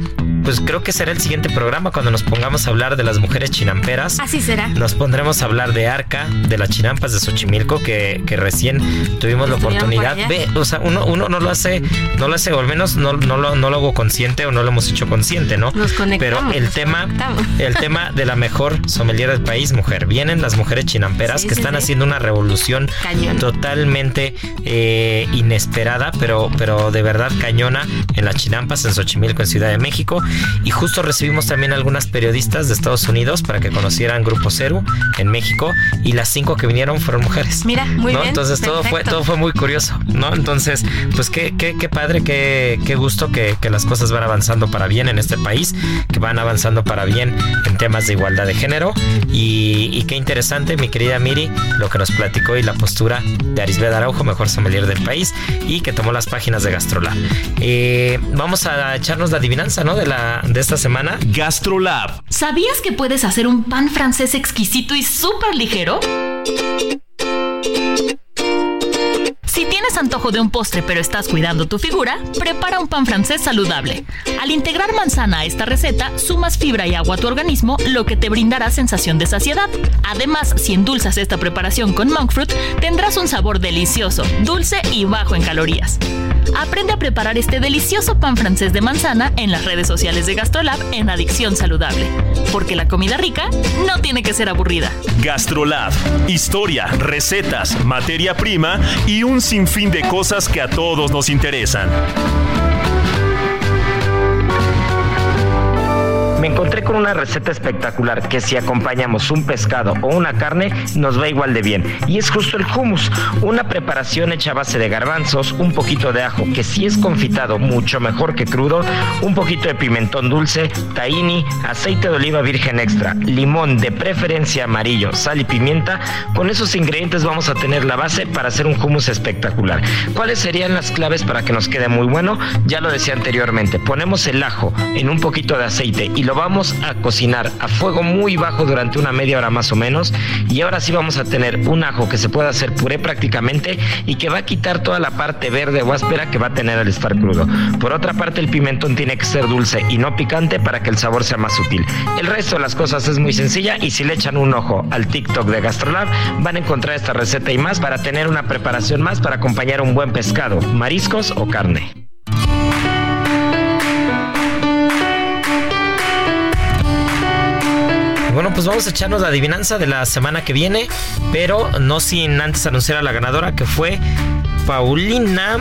pues creo que será el siguiente programa cuando nos pongamos a hablar de las mujeres chinamperas. Así será. Nos pondremos a hablar de Arca, de las chinampas de Xochimilco, que, que recién tuvimos la Estuvieron oportunidad. Ve, o sea, uno, uno no lo hace, no lo hace, o al menos no, no, lo, no lo hago consciente o no lo hemos hecho consciente, ¿no? Nos conectamos, Pero el nos tema, conectamos. el tema de la mejor sommelier del país, mujer. Vienen las mujeres chinamperas Sí, que sí, están sí. haciendo una revolución Cañón. totalmente eh, inesperada, pero, pero de verdad cañona en las chinampas en Xochimilco, en Ciudad de México. Y justo recibimos también algunas periodistas de Estados Unidos para que conocieran Grupo Cero en México y las cinco que vinieron fueron mujeres. Mira, muy ¿no? bien, Entonces todo fue, todo fue muy curioso, ¿no? Entonces, pues qué, qué, qué padre, qué, qué gusto que, que las cosas van avanzando para bien en este país, que van avanzando para bien en temas de igualdad de género. Y, y qué interesante, mi querida Miri, lo que nos platicó y la postura de Arisbeth Araujo, mejor sommelier del país, y que tomó las páginas de Gastrolab. Eh, vamos a echarnos la adivinanza, ¿no? De, la, de esta semana. Gastrolab. ¿Sabías que puedes hacer un pan francés exquisito y súper ligero? Si tienes ¿Tienes antojo de un postre pero estás cuidando tu figura? Prepara un pan francés saludable. Al integrar manzana a esta receta, sumas fibra y agua a tu organismo, lo que te brindará sensación de saciedad. Además, si endulzas esta preparación con monk fruit, tendrás un sabor delicioso, dulce y bajo en calorías. Aprende a preparar este delicioso pan francés de manzana en las redes sociales de Gastrolab en Adicción Saludable. Porque la comida rica no tiene que ser aburrida. Gastrolab. Historia, recetas, materia prima y un sinfín de cosas que a todos nos interesan. Con una receta espectacular que si acompañamos un pescado o una carne nos va igual de bien. Y es justo el hummus, una preparación hecha a base de garbanzos, un poquito de ajo que si es confitado mucho mejor que crudo, un poquito de pimentón dulce, tahini, aceite de oliva virgen extra, limón de preferencia amarillo, sal y pimienta. Con esos ingredientes vamos a tener la base para hacer un hummus espectacular. ¿Cuáles serían las claves para que nos quede muy bueno? Ya lo decía anteriormente, ponemos el ajo en un poquito de aceite y lo vamos a cocinar a fuego muy bajo durante una media hora más o menos. Y ahora sí vamos a tener un ajo que se puede hacer puré prácticamente y que va a quitar toda la parte verde o áspera que va a tener al estar crudo. Por otra parte, el pimentón tiene que ser dulce y no picante para que el sabor sea más sutil. El resto de las cosas es muy sencilla y si le echan un ojo al TikTok de Gastrolab, van a encontrar esta receta y más para tener una preparación más para acompañar un buen pescado, mariscos o carne. Bueno, pues vamos a echarnos la adivinanza de la semana que viene, pero no sin antes anunciar a la ganadora que fue Paulina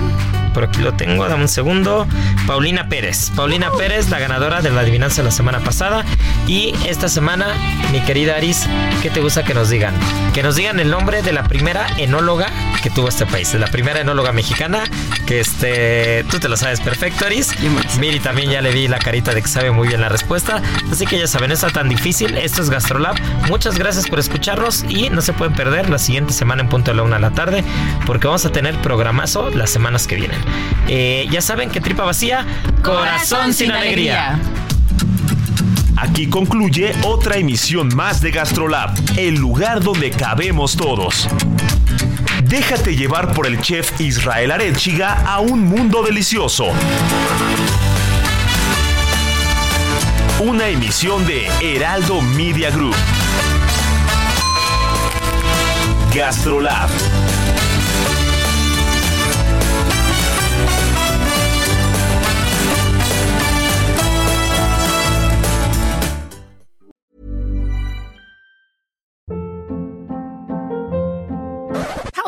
por aquí lo tengo, dame un segundo. Paulina Pérez. Paulina Pérez, la ganadora de la adivinanza la semana pasada. Y esta semana, mi querida Aris, ¿qué te gusta que nos digan? Que nos digan el nombre de la primera enóloga que tuvo este país. De la primera enóloga mexicana. Que este. Tú te lo sabes perfecto, Aris. Miri también ya le vi la carita de que sabe muy bien la respuesta. Así que ya saben, no está tan difícil. Esto es Gastrolab. Muchas gracias por escucharnos. Y no se pueden perder la siguiente semana en punto de la una de la tarde. Porque vamos a tener programazo las semanas que vienen. Eh, ya saben que tripa vacía, corazón sin alegría. Aquí concluye otra emisión más de Gastrolab, el lugar donde cabemos todos. Déjate llevar por el chef Israel Arechiga a un mundo delicioso. Una emisión de Heraldo Media Group. Gastrolab